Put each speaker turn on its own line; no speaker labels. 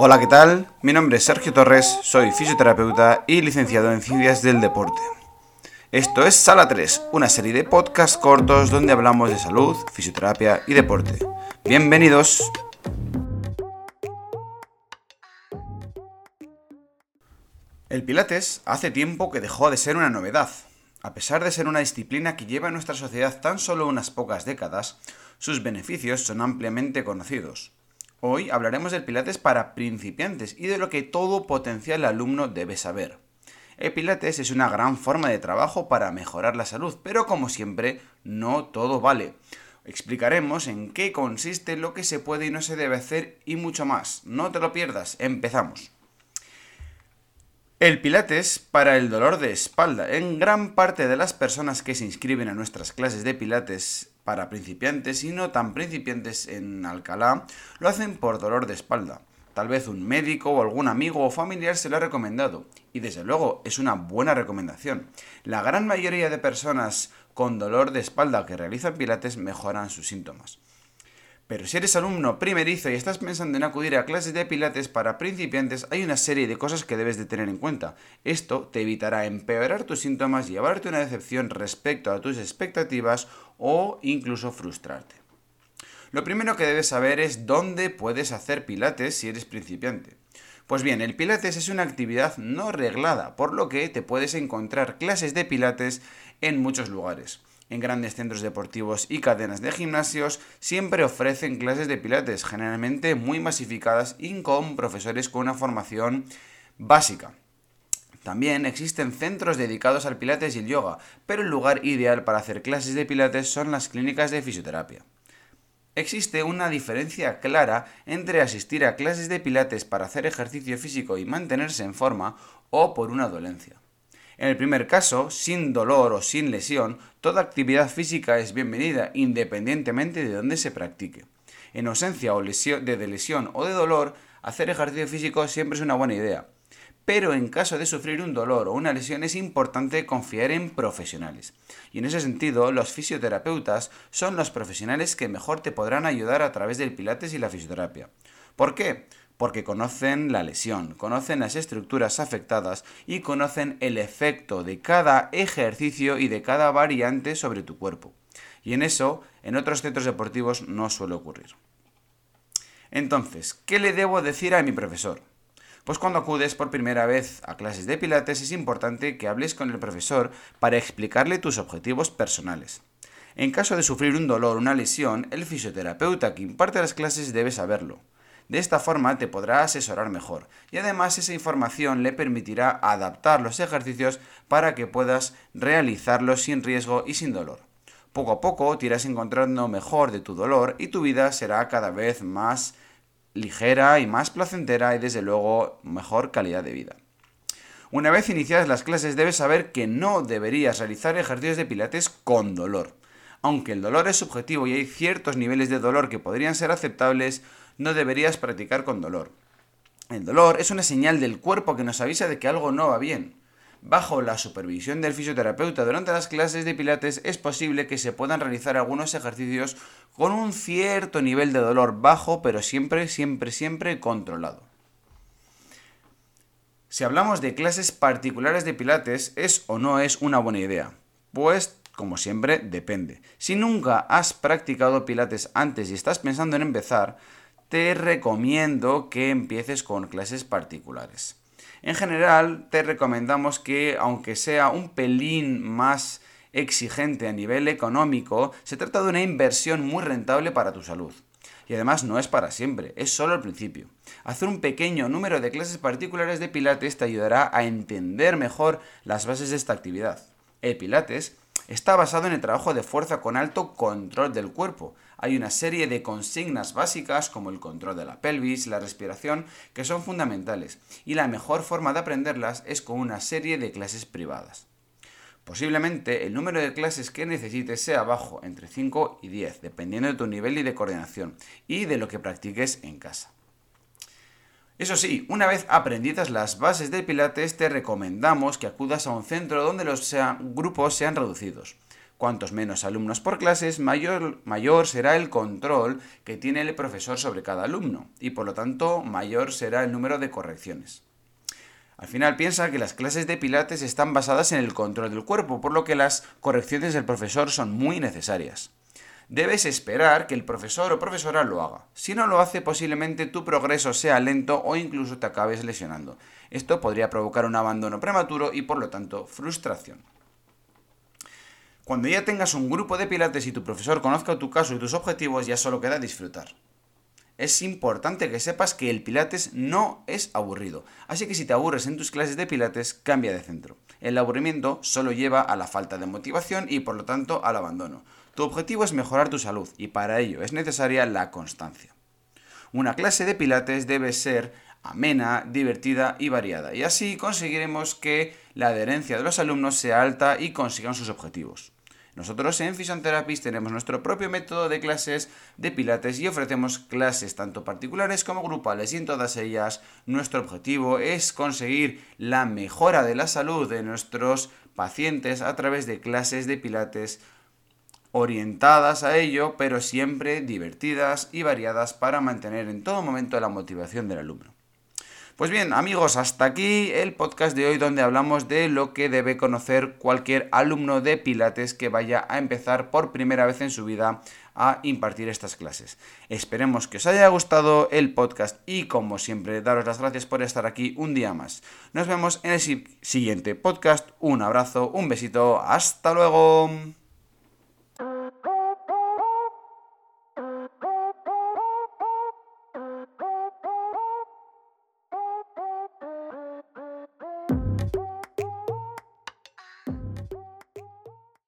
Hola, ¿qué tal? Mi nombre es Sergio Torres, soy fisioterapeuta y licenciado en Ciencias del Deporte. Esto es Sala 3, una serie de podcasts cortos donde hablamos de salud, fisioterapia y deporte. Bienvenidos. El Pilates hace tiempo que dejó de ser una novedad. A pesar de ser una disciplina que lleva en nuestra sociedad tan solo unas pocas décadas, sus beneficios son ampliamente conocidos. Hoy hablaremos del Pilates para principiantes y de lo que todo potencial alumno debe saber. El Pilates es una gran forma de trabajo para mejorar la salud, pero como siempre, no todo vale. Explicaremos en qué consiste lo que se puede y no se debe hacer y mucho más. No te lo pierdas, empezamos. El Pilates para el dolor de espalda. En gran parte de las personas que se inscriben a nuestras clases de Pilates para principiantes y no tan principiantes en Alcalá lo hacen por dolor de espalda. Tal vez un médico o algún amigo o familiar se lo ha recomendado y desde luego es una buena recomendación. La gran mayoría de personas con dolor de espalda que realizan pilates mejoran sus síntomas. Pero si eres alumno primerizo y estás pensando en acudir a clases de pilates para principiantes, hay una serie de cosas que debes de tener en cuenta. Esto te evitará empeorar tus síntomas, llevarte una decepción respecto a tus expectativas o incluso frustrarte. Lo primero que debes saber es dónde puedes hacer pilates si eres principiante. Pues bien, el pilates es una actividad no reglada, por lo que te puedes encontrar clases de pilates en muchos lugares en grandes centros deportivos y cadenas de gimnasios siempre ofrecen clases de pilates, generalmente muy masificadas y con profesores con una formación básica. También existen centros dedicados al pilates y el yoga, pero el lugar ideal para hacer clases de pilates son las clínicas de fisioterapia. Existe una diferencia clara entre asistir a clases de pilates para hacer ejercicio físico y mantenerse en forma o por una dolencia. En el primer caso, sin dolor o sin lesión, toda actividad física es bienvenida independientemente de dónde se practique. En ausencia de lesión o de dolor, hacer ejercicio físico siempre es una buena idea. Pero en caso de sufrir un dolor o una lesión es importante confiar en profesionales. Y en ese sentido, los fisioterapeutas son los profesionales que mejor te podrán ayudar a través del pilates y la fisioterapia. ¿Por qué? Porque conocen la lesión, conocen las estructuras afectadas y conocen el efecto de cada ejercicio y de cada variante sobre tu cuerpo. Y en eso, en otros centros deportivos no suele ocurrir. Entonces, ¿qué le debo decir a mi profesor? Pues cuando acudes por primera vez a clases de pilates es importante que hables con el profesor para explicarle tus objetivos personales. En caso de sufrir un dolor o una lesión, el fisioterapeuta que imparte las clases debe saberlo. De esta forma te podrá asesorar mejor y además esa información le permitirá adaptar los ejercicios para que puedas realizarlos sin riesgo y sin dolor. Poco a poco te irás encontrando mejor de tu dolor y tu vida será cada vez más ligera y más placentera y desde luego mejor calidad de vida. Una vez iniciadas las clases debes saber que no deberías realizar ejercicios de pilates con dolor. Aunque el dolor es subjetivo y hay ciertos niveles de dolor que podrían ser aceptables, no deberías practicar con dolor. El dolor es una señal del cuerpo que nos avisa de que algo no va bien. Bajo la supervisión del fisioterapeuta durante las clases de pilates es posible que se puedan realizar algunos ejercicios con un cierto nivel de dolor bajo, pero siempre, siempre, siempre controlado. Si hablamos de clases particulares de pilates, ¿es o no es una buena idea? Pues como siempre, depende. Si nunca has practicado pilates antes y estás pensando en empezar, te recomiendo que empieces con clases particulares. En general, te recomendamos que, aunque sea un pelín más exigente a nivel económico, se trata de una inversión muy rentable para tu salud. Y además no es para siempre, es solo el principio. Hacer un pequeño número de clases particulares de Pilates te ayudará a entender mejor las bases de esta actividad. El Pilates está basado en el trabajo de fuerza con alto control del cuerpo. Hay una serie de consignas básicas como el control de la pelvis, la respiración, que son fundamentales, y la mejor forma de aprenderlas es con una serie de clases privadas. Posiblemente el número de clases que necesites sea bajo, entre 5 y 10, dependiendo de tu nivel y de coordinación, y de lo que practiques en casa. Eso sí, una vez aprendidas las bases del Pilates, te recomendamos que acudas a un centro donde los grupos sean reducidos. Cuantos menos alumnos por clases, mayor, mayor será el control que tiene el profesor sobre cada alumno y por lo tanto mayor será el número de correcciones. Al final piensa que las clases de Pilates están basadas en el control del cuerpo, por lo que las correcciones del profesor son muy necesarias. Debes esperar que el profesor o profesora lo haga. Si no lo hace, posiblemente tu progreso sea lento o incluso te acabes lesionando. Esto podría provocar un abandono prematuro y por lo tanto frustración. Cuando ya tengas un grupo de pilates y tu profesor conozca tu caso y tus objetivos, ya solo queda disfrutar es importante que sepas que el Pilates no es aburrido. Así que si te aburres en tus clases de Pilates, cambia de centro. El aburrimiento solo lleva a la falta de motivación y por lo tanto al abandono. Tu objetivo es mejorar tu salud y para ello es necesaria la constancia. Una clase de Pilates debe ser amena, divertida y variada, y así conseguiremos que la adherencia de los alumnos sea alta y consigan sus objetivos. Nosotros en Physiotherapies tenemos nuestro propio método de clases de pilates y ofrecemos clases tanto particulares como grupales y en todas ellas nuestro objetivo es conseguir la mejora de la salud de nuestros pacientes a través de clases de pilates orientadas a ello, pero siempre divertidas y variadas para mantener en todo momento la motivación del alumno. Pues bien, amigos, hasta aquí el podcast de hoy donde hablamos de lo que debe conocer cualquier alumno de Pilates que vaya a empezar por primera vez en su vida a impartir estas clases. Esperemos que os haya gustado el podcast y como siempre daros las gracias por estar aquí un día más. Nos vemos en el siguiente podcast. Un abrazo, un besito, hasta luego.